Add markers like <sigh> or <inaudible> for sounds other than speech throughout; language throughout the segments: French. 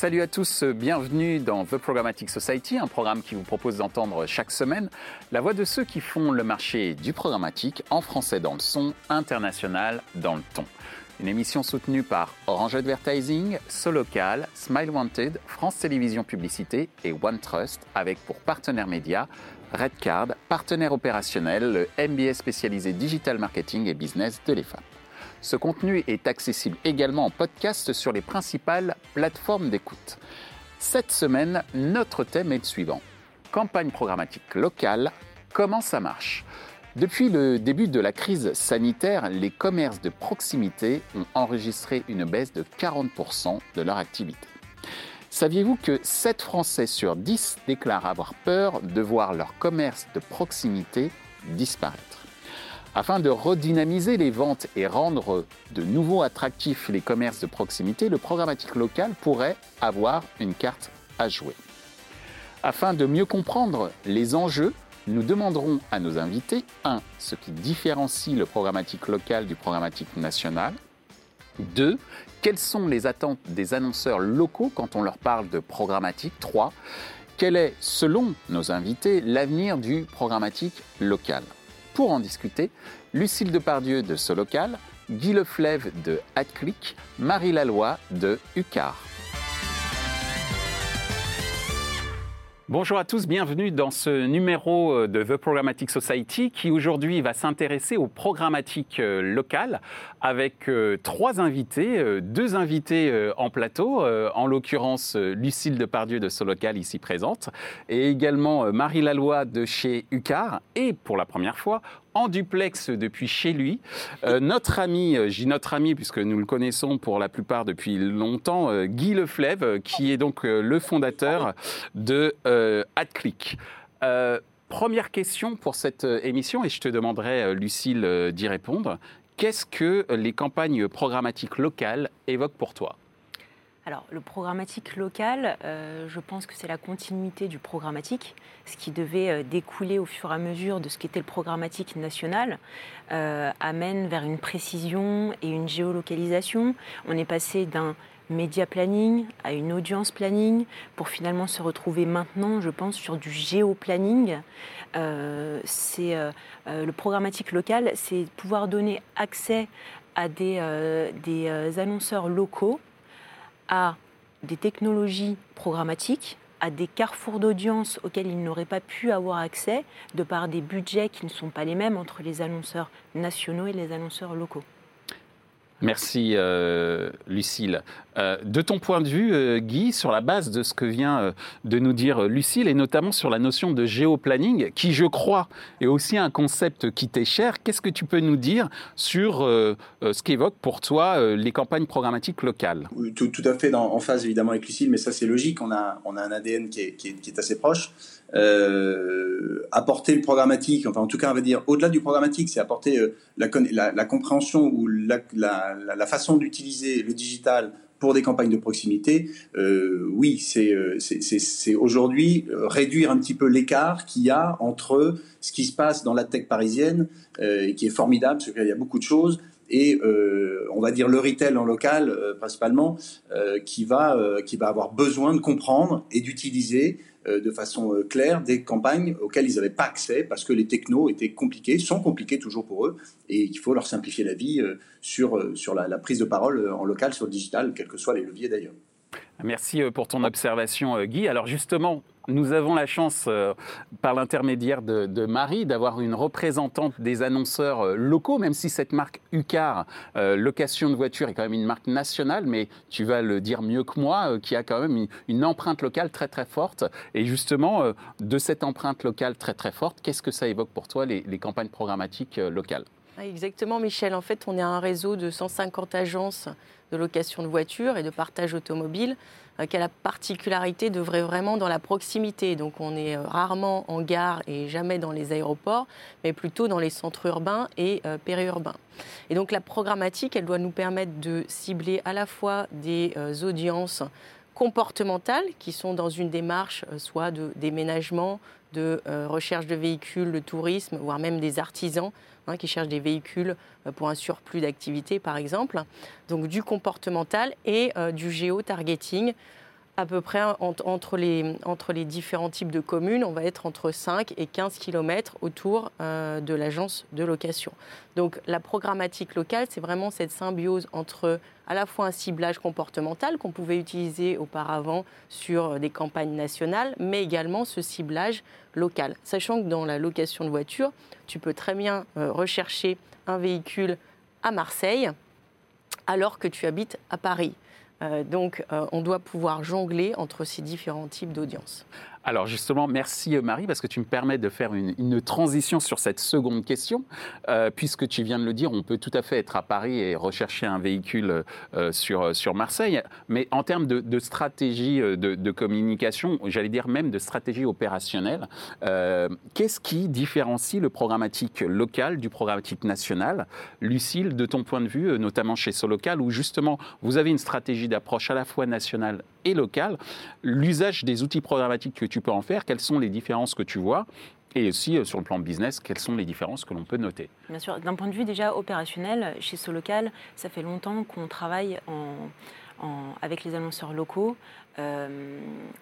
Salut à tous, bienvenue dans The Programmatic Society, un programme qui vous propose d'entendre chaque semaine la voix de ceux qui font le marché du programmatique en français dans le son, international dans le ton. Une émission soutenue par Orange Advertising, Solocal, Smile Wanted, France Télévisions Publicité et OneTrust, avec pour partenaire média Redcard, partenaire opérationnel, le MBA spécialisé Digital Marketing et Business de l'EFAP. Ce contenu est accessible également en podcast sur les principales plateformes d'écoute. Cette semaine, notre thème est le suivant. Campagne programmatique locale, comment ça marche? Depuis le début de la crise sanitaire, les commerces de proximité ont enregistré une baisse de 40% de leur activité. Saviez-vous que 7 Français sur 10 déclarent avoir peur de voir leur commerce de proximité disparaître? Afin de redynamiser les ventes et rendre de nouveau attractifs les commerces de proximité, le programmatique local pourrait avoir une carte à jouer. Afin de mieux comprendre les enjeux, nous demanderons à nos invités 1. ce qui différencie le programmatique local du programmatique national, 2. quelles sont les attentes des annonceurs locaux quand on leur parle de programmatique, 3. quel est, selon nos invités, l'avenir du programmatique local? Pour en discuter, Lucille Depardieu de Solocal, Guy Leflève de AdClick, Marie Laloy de UCAR. Bonjour à tous, bienvenue dans ce numéro euh, de The Programmatic Society qui aujourd'hui va s'intéresser aux programmatiques euh, locales avec euh, trois invités, deux invités en plateau, en l'occurrence Lucille Depardieu de Solocal ici présente et également Marie Laloy de chez UCAR et pour la première fois duplex depuis chez lui. Euh, notre ami, euh, j'ai notre ami puisque nous le connaissons pour la plupart depuis longtemps, euh, Guy Leflève, qui est donc le fondateur de AdClick. première question pour cette émission, et je te demanderai, Lucille, d'y répondre. Qu'est-ce que les campagnes programmatiques locales évoquent pour toi? Alors, le programmatique local, euh, je pense que c'est la continuité du programmatique, ce qui devait euh, découler au fur et à mesure de ce qu'était le programmatique national, euh, amène vers une précision et une géolocalisation. On est passé d'un média planning à une audience planning pour finalement se retrouver maintenant, je pense, sur du géoplanning. c'est le programmatique local, c'est pouvoir donner accès à des annonceurs locaux à des technologies programmatiques, à des carrefours d'audience auxquels ils n'auraient pas pu avoir accès de par des budgets qui ne sont pas les mêmes entre les annonceurs nationaux et les annonceurs locaux. Merci euh, Lucille. Euh, de ton point de vue, euh, Guy, sur la base de ce que vient de nous dire Lucille, et notamment sur la notion de géoplanning, qui je crois est aussi un concept qui t'est cher, qu'est-ce que tu peux nous dire sur ce qu'évoquent pour toi les campagnes programmatiques locales? Tout, à fait en phase évidemment avec Lucille, mais ça c'est logique, on a, on a un ADN qui est, qui est assez proche. Euh, apporter le programmatique, enfin en tout cas on va dire au-delà du programmatique, c'est apporter euh, la, compréhension ou la, façon d'utiliser le digital pour des campagnes de proximité, euh, oui, c'est aujourd'hui réduire un petit peu l'écart qu'il y a entre ce qui se passe dans la tech parisienne, et qui est formidable, parce qu'il y a beaucoup de choses, et on va dire le retail en local principalement, qui va qui va avoir besoin de comprendre et d'utiliser de façon euh, claire des campagnes auxquelles ils n'avaient pas accès parce que les technos étaient compliqués, sont compliqués toujours pour eux, et qu'il faut leur simplifier la vie euh, sur, sur la, la prise de parole en local, sur le digital, quels que soient les leviers d'ailleurs. Merci pour ton observation, Guy. Alors justement, nous avons la chance, euh, par l'intermédiaire de, Marie, d'avoir une représentante des annonceurs euh, locaux, même si cette marque UCAR, euh, location de voiture, est quand même une marque nationale, mais tu vas le dire mieux que moi, qui a quand même une, empreinte locale très très forte. Et justement, de cette empreinte locale très très forte, qu'est-ce que ça évoque pour toi, les, les campagnes programmatiques locales? Exactement, Michel. En fait, on est un réseau de 150 agences de location de voitures et de partage automobile euh, qui a la particularité d'œuvrer vraiment dans la proximité? Donc on est euh, rarement en gare et jamais dans les aéroports, mais plutôt dans les centres urbains et euh, périurbains. Et donc la programmatique, elle doit nous permettre de cibler à la fois des audiences comportementales qui sont dans une démarche soit de déménagement, de recherche de véhicules, de tourisme, voire même des artisans Hein, qui cherchent des véhicules euh, pour un surplus d'activité, par exemple. Donc du comportemental et euh, du géo-targeting à peu près entre, les, différents types de communes, on va être entre 5 et 15 km autour euh, de l'agence de location. Donc la programmatique locale, c'est vraiment cette symbiose entre à la fois un ciblage comportemental qu'on pouvait utiliser auparavant sur des campagnes nationales, mais également ce ciblage local. Sachant que dans la location de voiture, tu peux très bien euh, rechercher un véhicule à Marseille alors que tu habites à Paris. Euh, donc, euh, on doit pouvoir jongler entre ces différents types d'audience. Alors justement, merci euh, Marie, parce que tu me permets de faire une, transition sur cette seconde question, euh, puisque tu viens de le dire, on peut tout à fait être à Paris et rechercher un véhicule euh, sur, sur Marseille, mais en termes de, stratégie de, communication, j'allais dire même de stratégie opérationnelle, qu'est-ce qui différencie le programmatique local du programmatique national? Lucille, de ton point de vue, notamment chez Solocal, où justement vous avez une stratégie d'approche à la fois nationale et locale, l'usage des outils programmatiques que tu tu peux en faire, quelles sont les différences que tu vois? Et aussi euh, sur le plan business, quelles sont les différences que l'on peut noter? Bien sûr, d'un point de vue déjà opérationnel, chez Solocal, ça fait longtemps qu'on travaille avec les annonceurs locaux. Euh,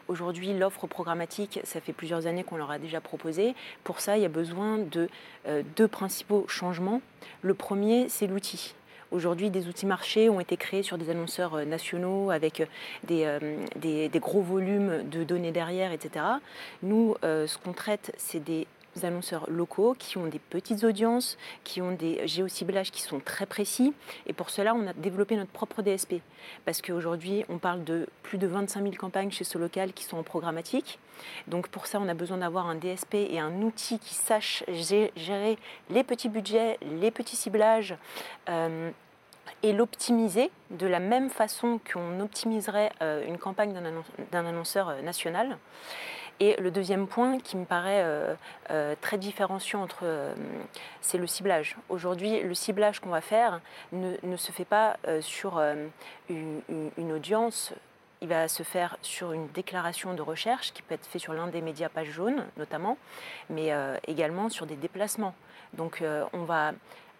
aujourd'hui, l'offre programmatique, ça fait plusieurs années qu'on leur a déjà proposé. Pour ça, il y a besoin de euh, deux principaux changements. Le premier, c'est l'outil. Aujourd'hui, des outils marchés ont été créés sur des annonceurs euh, nationaux avec euh, euh, des, des, gros volumes de données derrière, etc. Nous, ce qu'on traite, c'est des annonceurs locaux qui ont des petites audiences, qui ont des géociblages qui sont très précis. Et pour cela, on a développé notre propre DSP. Parce qu'aujourd'hui, on parle de plus de 25 000 campagnes chez ce local qui sont en programmatique. Donc pour ça, on a besoin d'avoir un DSP et un outil qui sache gérer les petits budgets, les petits ciblages. Euh, et l'optimiser de la même façon qu'on optimiserait euh, une campagne d'un annonceur euh, national. Et le deuxième point qui me paraît euh, très différenciant entre, c'est le ciblage. Aujourd'hui, le ciblage qu'on va faire ne, se fait pas sur une, audience il va se faire sur une déclaration de recherche qui peut être fait sur l'un des médias pages jaunes notamment, mais également sur des déplacements. Donc on va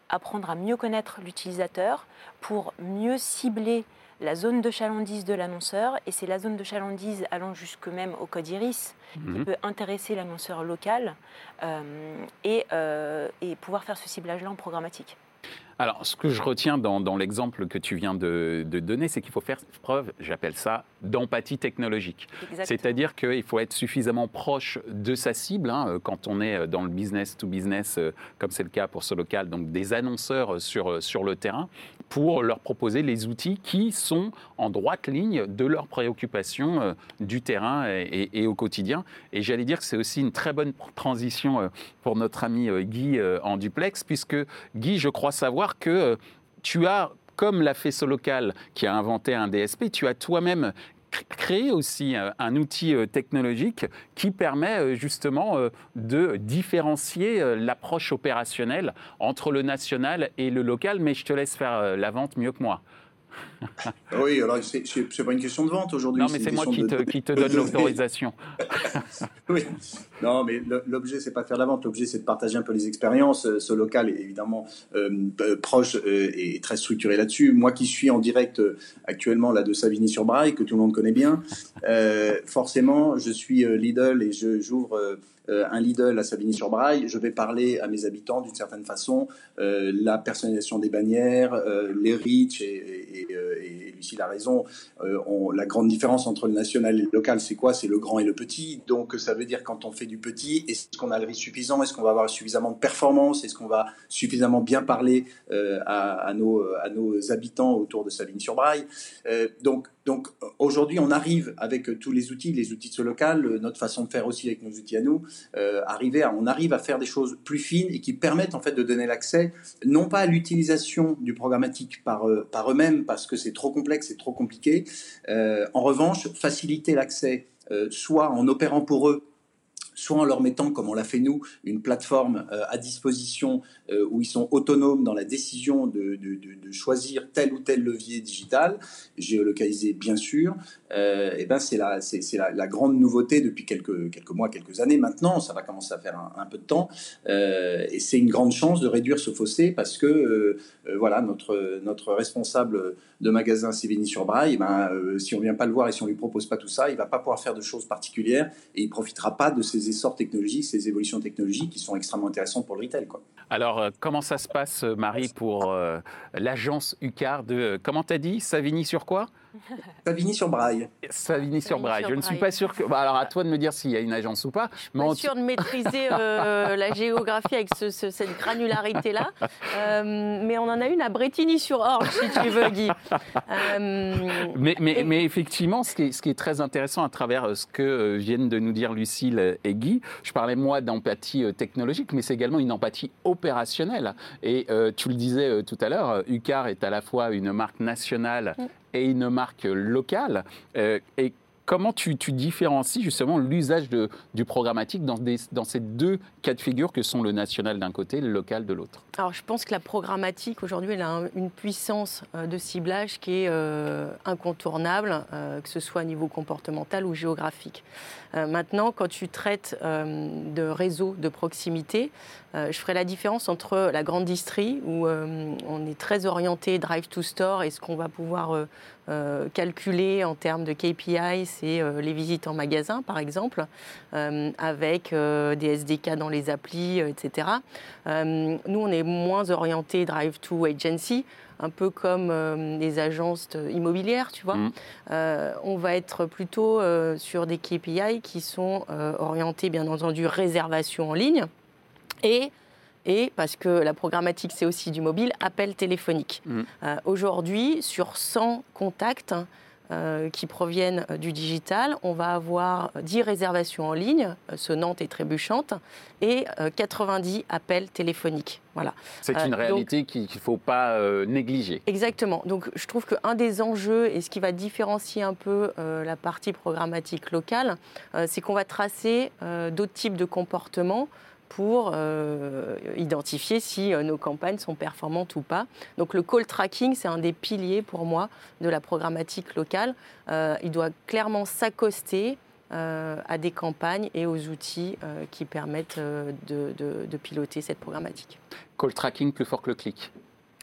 apprendre à mieux connaître l'utilisateur pour mieux cibler la zone de chalandise de l'annonceur. Et c'est la zone de chalandise allant jusque même au code IRIS qui mhm. peut intéresser l'annonceur local euh, et, euh, et pouvoir faire ce ciblage-là en programmatique. Alors, ce que je retiens dans, l'exemple que tu viens de, donner, c'est qu'il faut faire preuve, j'appelle ça, d'empathie technologique. C'est-à-dire qu'il faut être suffisamment proche de sa cible, hein, euh, quand on est dans le business to business, comme c'est le cas pour ce local, donc des annonceurs sur, sur le terrain, pour leur proposer les outils qui sont en droite ligne de leurs préoccupations euh, du terrain et, au quotidien. Et j'allais dire que c'est aussi une très bonne transition pour notre ami Guy en duplex, puisque Guy, je crois savoir, que euh, tu as, comme l'a fait Solocal, qui a inventé un DSP, tu as toi-même créé aussi euh, un outil euh, technologique qui permet justement de différencier l'approche opérationnelle entre le national et le local, mais je te laisse faire la vente mieux que moi. Oui, alors c'est pas une question de vente aujourd'hui. Non, mais c'est moi qui, te, qui te donne l'autorisation. <laughs> oui, non, mais l'objet, c'est pas faire la vente. L'objet, c'est de partager un peu les expériences. Euh, ce local est évidemment euh, euh, proche et très structuré là-dessus. Moi qui suis en direct actuellement là de Savigny-sur-Braille, que tout le monde connaît bien, forcément, je suis Lidl et j'ouvre euh, un Lidl à Savigny-sur-Braille, je vais parler à mes habitants d'une certaine façon, euh, la personnalisation des bannières, euh, les reach, et, et, Lucille a raison, la grande différence entre le national et le local, c'est quoi? C'est le grand et le petit. Donc ça veut dire quand on fait du petit, est-ce qu'on a le risque suffisant? Est-ce qu'on va avoir suffisamment de performance? Est-ce qu'on va suffisamment bien parler à, nos, à nos habitants autour de Savigny-sur-Braille? Donc donc aujourd'hui, on arrive avec tous les outils, les outils de ce local, notre façon de faire aussi avec nos outils à nous, euh, on arrive à faire des choses plus fines et qui permettent en fait de donner l'accès, non pas à l'utilisation du programmatique par, euh, eux-mêmes parce que c'est trop complexe et trop compliqué. Euh, en revanche, faciliter l'accès, soit en opérant pour eux soit en leur mettant, comme on l'a fait nous, une plateforme euh, à disposition euh, où ils sont autonomes dans la décision de, choisir tel ou tel levier digital, géolocalisé bien sûr, euh, et ben c'est la, c'est, la, grande nouveauté depuis quelques, quelques mois, quelques années. Maintenant, ça va commencer à faire un, peu de temps, et c'est une grande chance de réduire ce fossé parce que voilà, notre, notre responsable de magasin Sévigny-sur-Braille, eh ben, si on vient pas le voir et si on lui propose pas tout ça, il va pas pouvoir faire de choses particulières et il profitera pas de ces essors technologiques, ces évolutions technologiques qui sont extrêmement intéressantes pour le retail. Quoi. Alors, euh, comment ça se passe, Marie, pour euh, l'agence UCAR de, euh, comment t'as dit, Savigny sur quoi? <laughs> Savigny-sur-Braille. Savigny-sur-Braille. Je ne suis pas sûr que. Bah, alors, à toi de me dire s'il y a une agence ou pas. Je suis pas sûr de maîtriser euh, <laughs> la géographie avec cette granularité-là. Euh, mais on en a une à Bretigny-sur-Orge, si tu veux, Guy. Euh, mais, mais, mais, effectivement, ce qui, est, ce qui, est, très intéressant à travers ce que viennent de nous dire Lucille et Guy, je parlais moi d'empathie technologique, mais c'est également une empathie opérationnelle. Et tu le disais tout à l'heure, UCAR est à la fois une marque nationale mm et une marque locale. Euh, et comment tu, différencies justement l'usage du programmatique dans, ces deux cas de figure que sont le national d'un côté et le local de l'autre? Alors je pense que la programmatique aujourd'hui elle a une puissance euh, de ciblage qui est euh, incontournable, que ce soit au niveau comportemental ou géographique. Maintenant, quand tu traites de réseaux de proximité, je ferai la différence entre la grande distrie où on est très orienté drive to store et ce qu'on va pouvoir euh, calculer en termes de KPI, c'est euh, les visites en magasin, par exemple, euh, avec des SDK dans les applis, etc. nous, on est moins orienté drive to agency un peu comme les agences immobilières, tu vois. Mmh. on va être plutôt sur des KPI qui sont orientés, bien entendu, réservation en ligne et et parce que la programmatique, c'est aussi du mobile, appel téléphonique. Mm. Euh, aujourd'hui, sur 100 contacts euh, qui proviennent euh, du digital, on va avoir 10 réservations en ligne, sonnantes et trébuchantes, et 90 appels téléphoniques. Voilà. C'est une réalité qu'il ne faut pas négliger. Exactement. Donc je trouve qu'un des enjeux, et ce qui va différencier un peu la partie programmatique locale, c'est qu'on va tracer d'autres types de comportements pour euh, identifier si euh, nos campagnes sont performantes ou pas. Donc le call tracking, c'est un des piliers pour moi de la programmatique locale. Euh, il doit clairement s'accoster à des campagnes et aux outils qui permettent de, de, piloter cette programmatique. Call tracking plus fort que le clic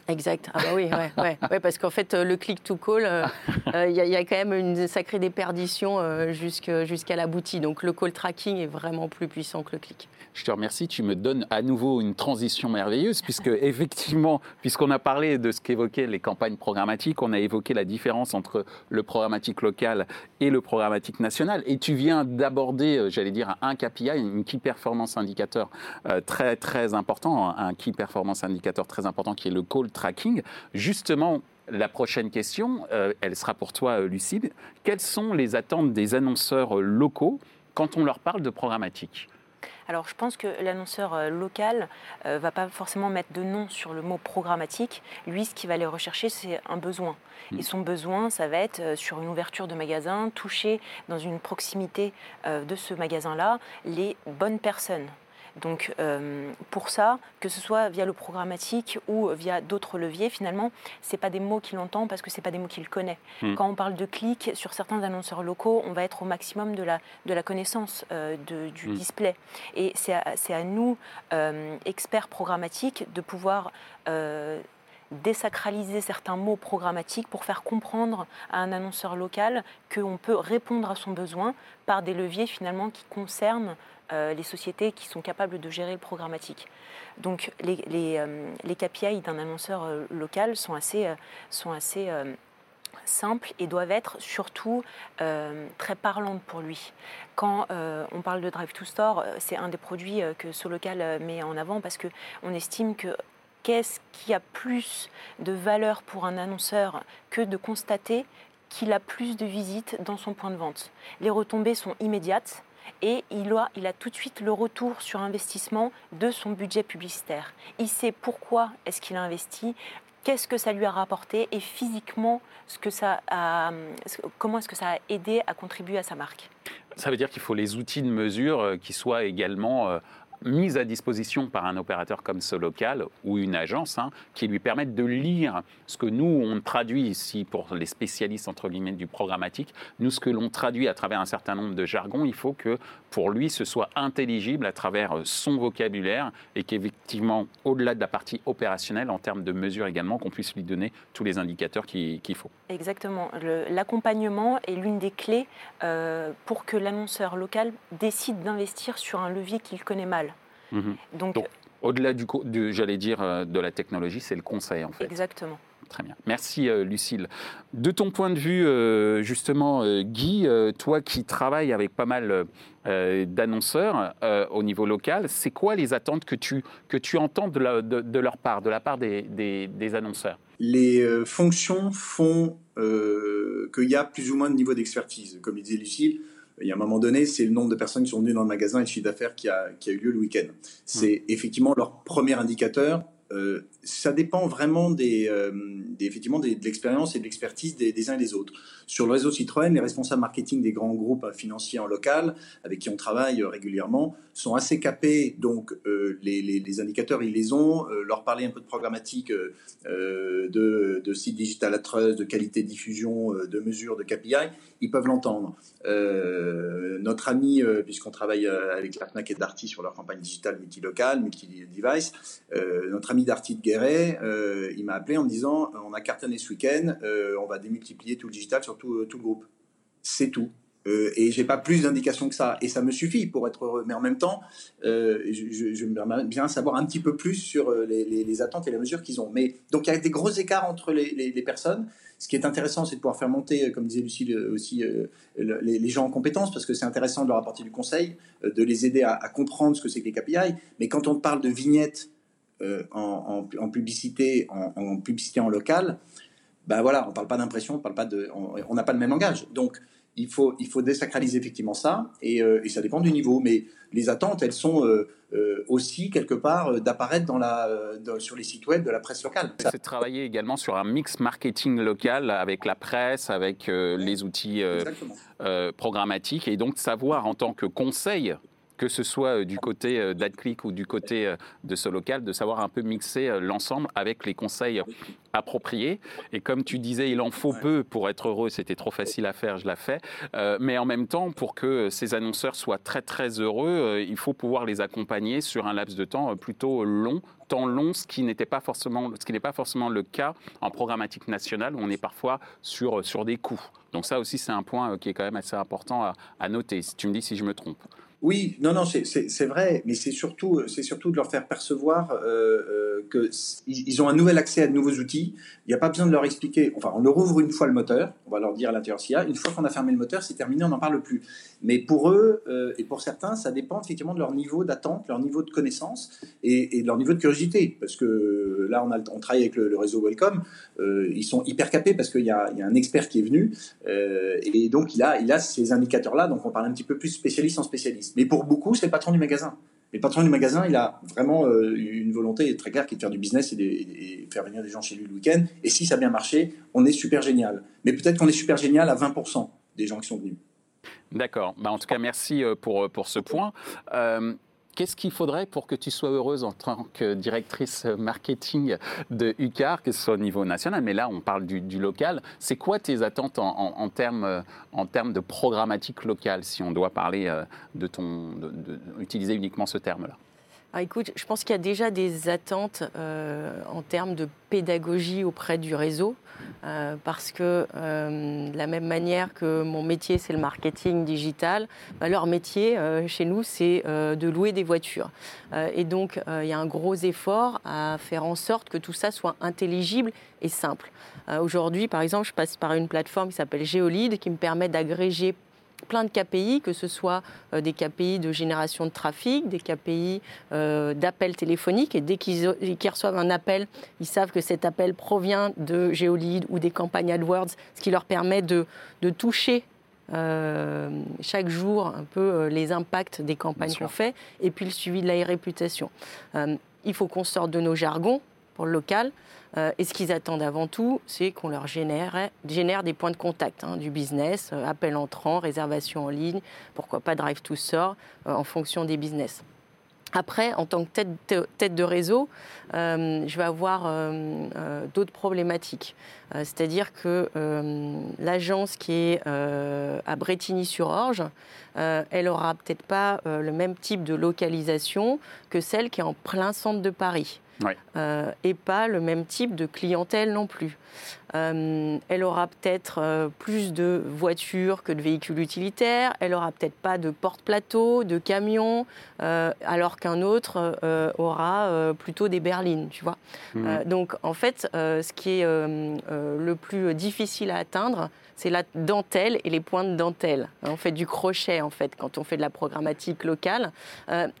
Exact. Ah bah oui, ouais, ouais, parce qu'en fait, le click to call, <laughs> il y, y, a quand même une sacrée déperdition jusqu'à la boutique. Donc le call tracking est vraiment plus puissant que le clic. Je te remercie. Tu me donnes à nouveau une transition merveilleuse, puisque <laughs> effectivement, puisqu'on a parlé de ce qu'évoquaient les campagnes programmatiques, on a évoqué la différence entre le programmatique local et le programmatique national. Et tu viens d'aborder, euh, j'allais dire, un KPI, une Key Performance Indicator euh, très, très important, un Key Performance Indicator très important qui est le call tracking. Justement, la prochaine question, euh, elle sera pour toi, Lucide. Quelles sont les attentes des annonceurs locaux quand on leur parle de programmatique? Alors je pense que l'annonceur euh, local ne euh, va pas forcément mettre de nom sur le mot programmatique. Lui, ce qu'il va aller rechercher, c'est un besoin. Et mm. son besoin, ça va être euh, sur une ouverture de magasin, toucher dans une proximité de ce magasin-là les bonnes personnes. Donc euh, pour ça, que ce soit via le programmatique ou via d'autres leviers, finalement, ce pas des mots qu'il entend parce que ce pas des mots qu'il connaît. Hmm. Quand on parle de clics sur certains annonceurs locaux, on va être au maximum de la, de la connaissance euh, du hmm. display. Et c'est à, nous, euh, experts programmatiques, de pouvoir désacraliser certains mots programmatiques pour faire comprendre à un annonceur local qu'on peut répondre à son besoin par des leviers finalement qui concernent les sociétés qui sont capables de gérer le programmatique. Donc les, les, euh, les KPI d'un annonceur euh, local sont assez, sont assez simples et doivent être surtout très parlantes pour lui. Quand on parle de Drive to Store, c'est un des produits que Solocal met en avant parce qu'on estime que qu'est-ce qui a plus de valeur pour un annonceur que de constater qu'il a plus de visites dans son point de vente. Les retombées sont immédiates et il a, tout de suite le retour sur investissement de son budget publicitaire. Il sait pourquoi est-ce qu'il a investi, qu'est-ce que ça lui a rapporté et physiquement comment est-ce que ça a aidé à contribuer à sa marque. Ça veut dire qu'il faut les outils de mesure qui soient également mise à disposition par un opérateur comme ce local ou une agence hein, qui lui permettent de lire ce que nous, on traduit ici pour les spécialistes entre guillemets du programmatique. Nous, ce que l'on traduit à travers un certain nombre de jargons, il faut que pour lui, ce soit intelligible à travers son vocabulaire et qu'effectivement, au-delà de la partie opérationnelle, en termes de mesures également, qu'on puisse lui donner tous les indicateurs qu'il faut. Exactement. L'accompagnement est l'une des clés euh, pour que l'annonceur local décide d'investir sur un levier qu'il connaît mal. Mhm. Donc, au-delà du, j'allais dire, euh, de la technologie, c'est le conseil en fait. Exactement. Très bien. Merci euh, Lucille. De ton point de vue, euh, justement, Guy, toi qui travailles avec pas mal d'annonceurs au niveau local, c'est quoi les attentes que tu, que tu entends de, de, leur part, de la part des, des, des annonceurs? Les fonctions font qu'il y a plus ou moins de niveau d'expertise. Comme disait Lucille, il y a un moment donné, c'est le nombre de personnes qui sont venues dans le magasin et le chiffre d'affaires qui a, qui a eu lieu le week-end. C'est mmh. effectivement leur premier indicateur euh, ça dépend vraiment des, euh, effectivement de l'expérience et de l'expertise des, uns et des autres. Sur le réseau Citroën, les responsables marketing des grands groupes financiers en local, avec qui on travaille régulièrement, sont assez capés. Donc euh, les, indicateurs, ils les ont. leur parler un peu de programmatique, de, de site digital à trust, de qualité de diffusion, de mesures, de KPI, ils peuvent l'entendre. notre ami, puisqu'on travaille avec la et Darty sur leur campagne digitale multilocale, multi-device, notre ami Darty de Guéret, euh, il m'a appelé en me disant on a cartonné ce week-end, euh, on va démultiplier tout le digital sur tout, le groupe. C'est tout. Euh, et j'ai pas plus d'indications que ça. Et ça me suffit pour être heureux. Mais en même temps, euh, je, je, bien savoir un petit peu plus sur les, attentes et les mesures qu'ils ont. Mais donc il y a des gros écarts entre les, personnes. Ce qui est intéressant, c'est de pouvoir faire monter, comme disait Lucie, aussi les, gens en compétences, parce que c'est intéressant de leur apporter du conseil, de les aider à, comprendre ce que c'est que les KPI. Mais quand on parle de vignettes euh, en, publicité, en, publicité en local, ben voilà, on parle pas d'impression, on parle pas de, on n'a pas le même langage. Donc il faut, il faut désacraliser effectivement ça, et, euh, ça dépend du niveau. Mais les attentes, elles sont euh, aussi quelque part d'apparaître dans la, sur les sites web de la presse locale. C'est de travailler également sur un mix marketing local avec la presse, avec les outils programmatiques, et donc savoir en tant que conseil que ce soit euh, du côté euh, d'AdClick ou du côté euh, de ce local, de savoir un peu mixer l'ensemble avec les conseils appropriés. Et comme tu disais, il en faut peu pour être heureux, c'était trop facile à faire, je l'ai fait. mais en même temps, pour que ces annonceurs soient très très heureux, il faut pouvoir les accompagner sur un laps de temps plutôt long, temps long, ce qui n'était pas forcément, ce qui n'est pas forcément le cas en programmatique nationale où on est parfois sur, sur des coûts. Donc ça aussi, c'est un point qui est quand même assez important à, à noter. Si tu me dis si je me trompe. Oui, non, non, c'est vrai, mais c'est surtout, c'est surtout de leur faire percevoir euh, euh, qu'ils ont un nouvel accès à de nouveaux outils. Il n'y a pas besoin de leur expliquer. Enfin, on leur ouvre une fois le moteur, on va leur dire à l'intérieur s'il y a. Une fois qu'on a fermé le moteur, c'est terminé, on n'en parle plus. Mais pour eux euh, et pour certains, ça dépend effectivement de leur niveau d'attente, leur niveau de connaissance et, de leur niveau de curiosité. Parce que là, on, a, travaille avec le, réseau Welcome, ils sont hyper capés parce qu'il y, y, a un expert qui est venu et donc il a, il a ces indicateurs-là. Donc on parle un petit peu plus spécialiste en spécialiste. Mais pour beaucoup, c'est le patron du magasin. Et le patron du magasin, il a vraiment euh, une volonté très claire qui est de faire du business et de, faire venir des gens chez lui le week-end. Et si ça a bien marché, on est super génial. Mais peut-être qu'on est super génial à 20% des gens qui sont venus. D'accord. Bah, en tout cas, merci euh, pour, pour ce point. Euh, Qu'est-ce qu'il faudrait pour que tu sois heureuse en tant que directrice marketing de UCAR, que ce soit au niveau national, mais là on parle du, local. C'est quoi tes attentes en, termes, en termes de programmatique locale, si on doit parler euh, de ton, utiliser uniquement ce terme-là? Ah, écoute, je pense qu'il y a déjà des attentes euh, en termes de pédagogie auprès du réseau, euh, parce que euh, de la même manière que mon métier, c'est le marketing digital, bah, leur métier chez nous, c'est de louer des voitures. et donc, il y a un gros effort à faire en sorte que tout ça soit intelligible et simple. Aujourd'hui, par exemple, je passe par une plateforme qui s'appelle Geolid, qui me permet d'agréger plein de KPI, que ce soit euh, des KPI de génération de trafic, des KPI euh, d'appels téléphoniques. Et dès qu'ils reçoivent un appel, ils savent que cet appel provient de Geolid ou des campagnes AdWords, ce qui leur permet de, toucher euh, chaque jour un peu les impacts des campagnes qu'on fait et puis le suivi de la réputation. il faut qu'on sorte de nos jargons pour le local. Et ce qu'ils attendent avant tout, c'est qu'on leur génère, des points de contact, hein, du business, appel entrant, réservation en ligne, pourquoi pas drive to store, en fonction des business. Après, en tant que tête de, réseau, euh, je vais avoir euh, euh, d'autres problématiques. C'est-à-dire que l'agence qui est à Bretigny-sur-Orge, elle aura peut-être pas le même type de localisation que celle qui est en plein centre de Paris. Et pas le même type de clientèle non plus. Euh, elle aura peut-être euh, plus de voitures que de véhicules utilitaires. Elle aura peut-être pas de porte-plateau, de camions, euh, alors qu'un autre aura plutôt des berlines, tu vois. Mmh. donc en fait, ce qui est le plus difficile à atteindre, c'est la dentelle et les points de dentelle. On fait du crochet en fait quand on fait de la programmatique locale.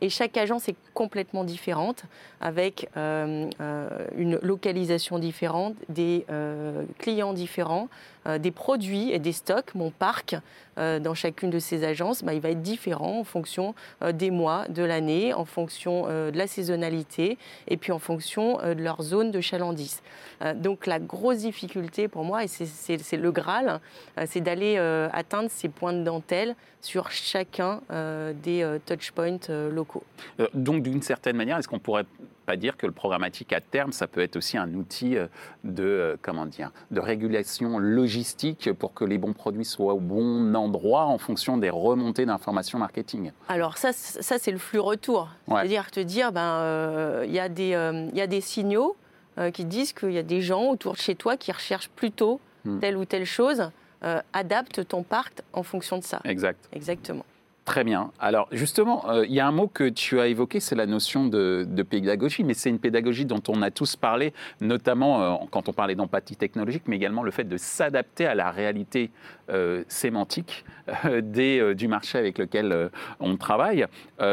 et chaque agence est complètement différente, avec une localisation différente, des clients différents, des produits et des stocks, mon parc euh, dans chacune de ces agences, bah, il va être différent en fonction euh, des mois, de l'année, en fonction de la saisonnalité et puis en fonction de leur zone de chalandise. donc la grosse difficulté pour moi, et c'est le Graal, c'est d'aller atteindre ces points de dentelle sur chacun des touchpoints locaux. donc d'une certaine manière, est-ce qu'on pourrait pas dire que le programmatique à terme, ça peut être aussi un outil de, comment dire, de régulation logique logistique pour que les bons produits soient au bon endroit en fonction des remontées d'informations marketing Alors ça, ça c'est le flux retour. C'est-à-dire te dire, ben, euh, il ben, y, euh, y, a des signaux euh, qui disent qu'il y a des gens autour de chez toi qui recherchent plutôt hmm. telle ou telle chose. adapte ton parc en fonction de ça. Exact. Exactement. Très bien. Alors justement, euh, il y a un mot que tu as évoqué, c'est la notion de, pédagogie, mais c'est une pédagogie dont on a tous parlé, notamment euh, quand on parlait d'empathie technologique, mais également le fait de s'adapter à la réalité euh, sémantique du marché avec lequel on travaille.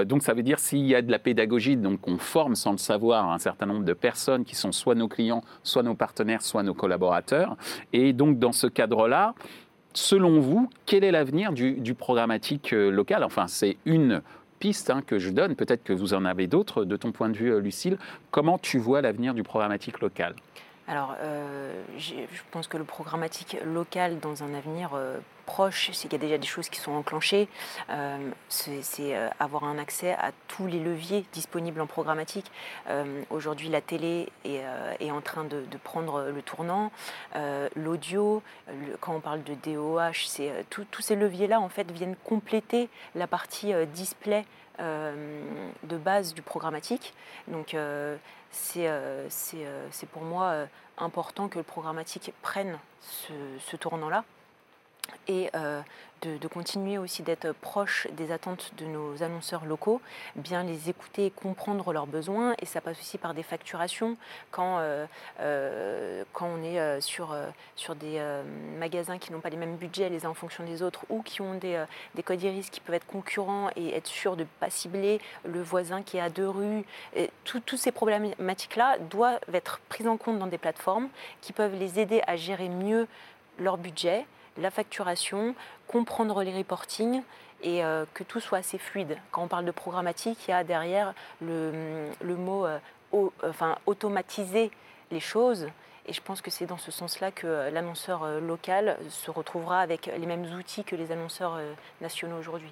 donc ça veut dire s'il y a de la pédagogie, donc on forme sans le savoir un certain nombre de personnes qui sont soit nos clients, soit nos partenaires, soit nos collaborateurs. Et donc dans ce cadre-là, selon vous, quel est l'avenir du, programmatique euh, local? Enfin, c'est une piste hein, que je donne. Peut-être que vous en avez d'autres de ton point de vue, euh, Lucille. Comment tu vois l'avenir du programmatique local? Alors, euh, je pense que le programmatique local, dans un avenir proche, c'est qu'il y a déjà des choses qui sont enclenchées. Euh, c'est avoir un accès à tous les leviers disponibles en programmatique. Aujourd'hui, la télé est, en train de, prendre le tournant. L'audio, quand on parle de DOH, c'est tous ces leviers-là en fait viennent compléter la partie display de base du programmatique. Donc c'est pour moi important que le programmatique prenne ce, tournant-là et euh, de, continuer aussi d'être proche des attentes de nos annonceurs locaux, bien les écouter et comprendre leurs besoins. Et ça passe aussi par des facturations. Quand, euh, euh, quand on est sur, sur des magasins qui n'ont pas les mêmes budgets les uns en fonction des autres ou qui ont des, des codes iris qui peuvent être concurrents et être sûr de ne pas cibler le voisin qui est à deux rues, toutes ces problématiques-là doivent être prises en compte dans des plateformes qui peuvent les aider à gérer mieux leur budget, la facturation, comprendre les reportings et euh, que tout soit assez fluide. Quand on parle de programmatique, il y a derrière le, mot euh, automatiser les choses. Et je pense que c'est dans ce sens-là que euh, l'annonceur local se retrouvera avec les mêmes outils que les annonceurs nationaux aujourd'hui.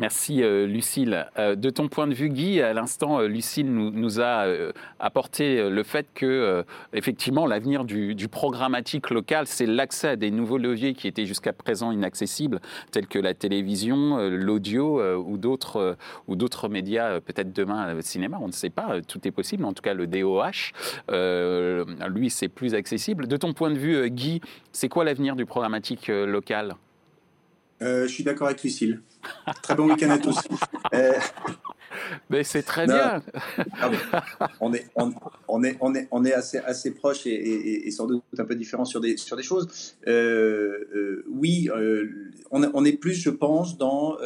Merci euh, Lucille. Euh, de ton point de vue, Guy, à l'instant, euh, Lucille nous, a apporté le fait que, effectivement, l'avenir du, programmatique local, c'est l'accès à des nouveaux leviers qui étaient jusqu'à présent inaccessibles, tels que la télévision, l'audio ou d'autres ou d'autres médias, peut-être demain le cinéma, on ne sait pas, tout est possible. En tout cas, le DOH, lui, c'est plus accessible. De ton point de vue, Guy, c'est quoi l'avenir du programmatique local? Je suis d'accord avec Lucille. Très bon week-end à tous. <laughs> Euh, mais c'est très bien. on est, on, est, on est, on est assez, assez proche et, sans doute un peu différent sur des, sur des choses. Euh, euh, oui, on, on, est plus, je pense, dans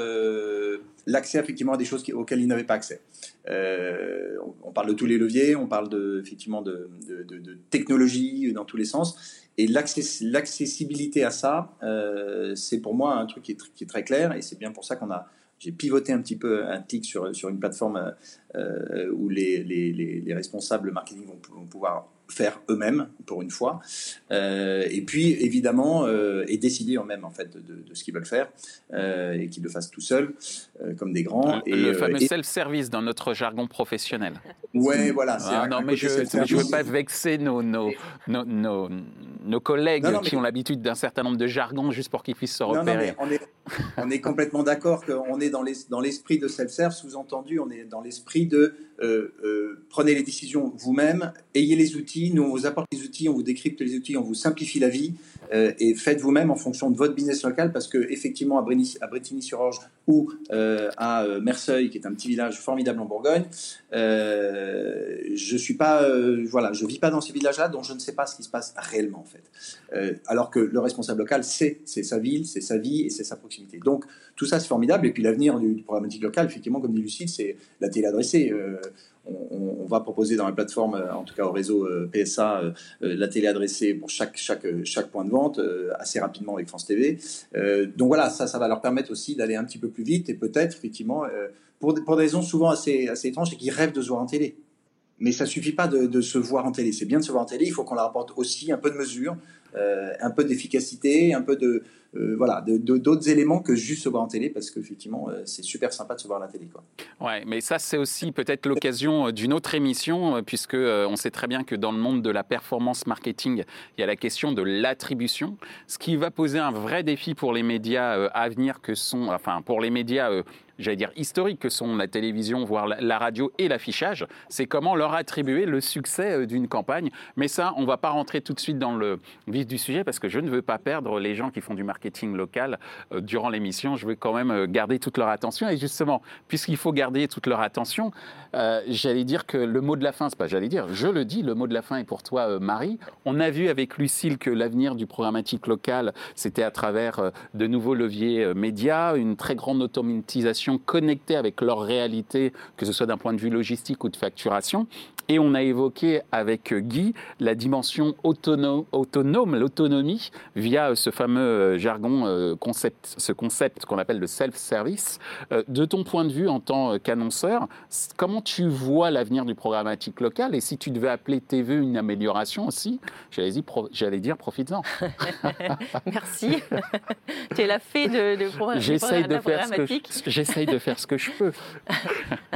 l'accès effectivement à des choses auxquelles ils n'avaient pas accès. on, parle de tous les leviers, on parle de, effectivement de, de, de technologie dans tous les sens. Et l'accessibilité à ça, euh, c'est pour moi un truc qui est, qui est, très clair, et c'est bien pour ça qu'on a j'ai pivoté un petit peu un tic sur, une plateforme où les, les, les, responsables marketing vont pouvoir faire eux-mêmes pour une fois. Euh, et puis évidemment euh, et décider eux-mêmes en fait de, de, ce qu'ils veulent faire euh, et qu'ils le fassent tout seuls euh, comme des grands. Le, et, le fameux self-service dans notre jargon professionnel. Ouais voilà ah, non mais je ne veux pas vexer nos, nos, nos, nos, nos collègues non, non, qui ont l'habitude d'un certain nombre de jargons juste pour qu'ils puissent se repérer. non, on, est, on est complètement d'accord qu'on est dans l'esprit dans de self-serve. Sous-entendu on est dans l'esprit de prenez les décisions vous-même ayez les outils nous on vous apporte les outils, on vous décrypte les outils, on vous simplifie la vie euh, et faites vous-même en fonction de votre business local parce que effectivement à, Bretigny-sur-Orge ou euh, à euh, Merseuil, qui est un petit village formidable en Bourgogne, je suis pas, voilà, je vis pas dans ces villages-là, donc je ne sais pas ce qui se passe réellement en fait. alors que le responsable local, c'est c'est sa ville, c'est sa vie et c'est sa proximité. Donc tout ça c'est formidable et puis l'avenir du, du programmatique local, effectivement, comme dit Lucille, c'est la télé adressée on, va proposer dans la plateforme, euh, en tout cas au réseau euh, PSA, euh, la télé adressée pour chaque, chaque, chaque point de vente assez rapidement avec France TV. donc voilà, ça, ça va leur permettre aussi d'aller un petit peu plus vite et peut-être effectivement pour, des raisons souvent assez, assez étranges et qui rêvent de se voir en télé. Mais ça suffit pas de se voir en télé. C'est bien de se voir en télé. Il faut qu'on leur apporte aussi un peu de mesure, un peu d'efficacité, un peu de, euh, voilà, d'autres éléments que juste se voir en télé, parce qu'effectivement, euh, c'est super sympa de se voir à la télé. Quoi. Ouais, mais ça, c'est aussi peut-être l'occasion euh, d'une autre émission, puisque on sait très bien que dans le monde de la performance marketing, il y a la question de l'attribution, ce qui va poser un vrai défi pour les médias à venir, que sont, enfin, pour les médias j'allais dire historiques que sont la télévision, voire la radio et l'affichage, c'est comment leur attribuer le succès d'une campagne. Mais ça, on ne va pas rentrer tout de suite dans le vif du sujet parce que je ne veux pas perdre les gens qui font du marketing local euh, durant l'émission, je veux quand même euh, garder toute leur attention. Et justement, puisqu'il faut garder toute leur attention, euh, j'allais dire que le mot de la fin, c'est pas j'allais dire, je le dis, le mot de la fin est pour toi, Marie. On a vu avec Lucille que l'avenir du programmatique local, c'était à travers de nouveaux leviers médias, une très grande automatisation connectée avec leur réalité, que ce soit d'un point de vue logistique ou de facturation. Et on a évoqué avec Guy la dimension autonome, autonome l'autonomie, via ce fameux jargon, euh, concept, ce concept qu'on appelle le self-service. Euh, de ton point de vue en tant qu'annonceur, comment tu vois l'avenir du programmatique local? Et si tu devais appeler TV une amélioration aussi, j'allais dire, profites-en. <laughs> Merci. <laughs> tu es la fée de, de, J'essaye de, faire ce que j'essaye de faire ce que je peux. <laughs>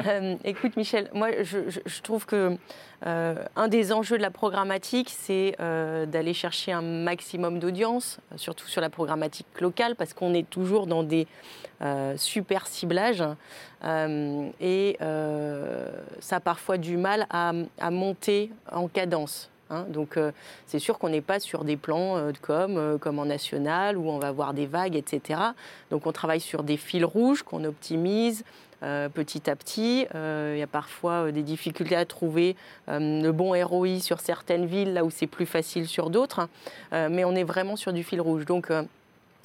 Euh, écoute, Michel, moi, je, trouve que euh, un des enjeux de la programmatique, c'est euh, d'aller chercher un maximum d'audience, surtout sur la programmatique locale, parce qu'on est toujours dans des super ciblages. et ça a parfois du mal à, monter en cadence. Hein. donc c'est sûr qu'on n'est pas sur des plans de com comme en national où on va voir des vagues, etc. Donc on travaille sur des fils rouges qu'on optimise, euh, petit à petit. Euh, il y a parfois euh, des difficultés à trouver le bon ROI sur certaines villes, là où c'est plus facile sur d'autres. mais on est vraiment sur du fil rouge. Donc,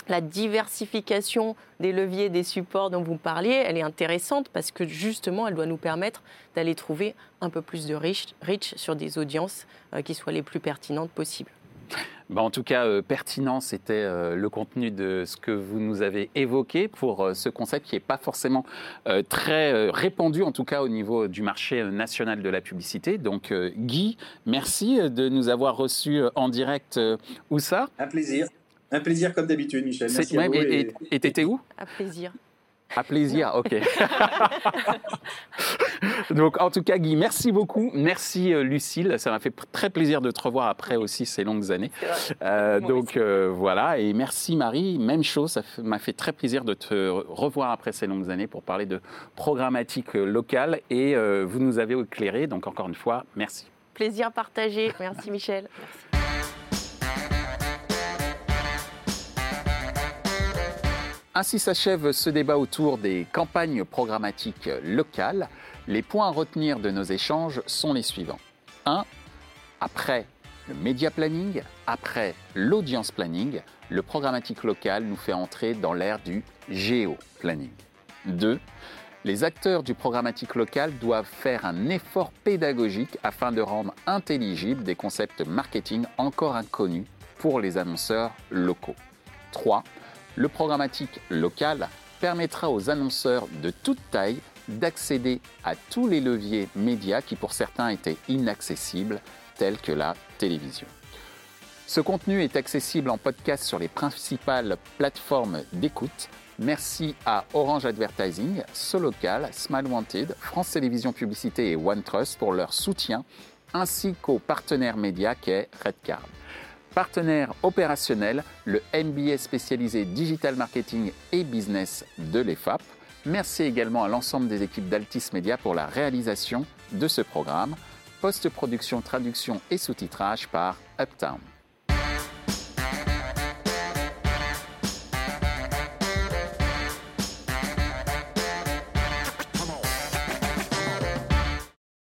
la diversification des leviers, des supports dont vous parliez, elle est intéressante parce que justement, elle doit nous permettre d'aller trouver un peu plus de reach, reach sur des audiences qui soient les plus pertinentes possibles. Bah, en tout cas, euh, pertinent, c'était euh, le contenu de ce que vous nous avez évoqué pour euh, ce concept qui n'est pas forcément très répandu, en tout cas au niveau du marché national de la publicité. Donc, Guy, merci de nous avoir reçus en direct. où ça Un plaisir. Un plaisir comme d'habitude, Michel. Merci à vous et t'étais où? Un plaisir. À plaisir, ok. <laughs> Donc, en tout cas, Guy, merci beaucoup. Merci, euh, Lucille. Ça m'a fait très plaisir de te revoir après aussi ces longues années. Euh, donc, euh, voilà. Et merci, Marie. Même chose. Ça m'a fait très plaisir de te revoir après ces longues années pour parler de programmatique locale. Et vous nous avez éclairé. Donc, encore une fois, merci. Plaisir partagé. Merci, Michel. Merci. Ainsi s'achève ce débat autour des campagnes programmatiques locales. Les points à retenir de nos échanges sont les suivants. 1. Après le média planning, après l'audience planning, le programmatique local nous fait entrer dans l'ère du géo-planning. 2. Les acteurs du programmatique local doivent faire un effort pédagogique afin de rendre intelligibles des concepts marketing encore inconnus pour les annonceurs locaux. 3 le programmatique local permettra aux annonceurs de toute taille d'accéder à tous les leviers médias qui pour certains étaient inaccessibles, tels que la télévision. Ce contenu est accessible en podcast sur les principales plateformes d'écoute. Merci à Orange Advertising, Solocal, Smile Wanted, France Télévisions Publicité et OneTrust pour leur soutien, ainsi qu'au partenaire média qu'est Redcard. Partenaire opérationnel, le MBA spécialisé Digital Marketing et Business de l'EFAP. Merci également à l'ensemble des équipes d'Altis Media pour la réalisation de ce programme. Post-production, traduction et sous-titrage par Uptown.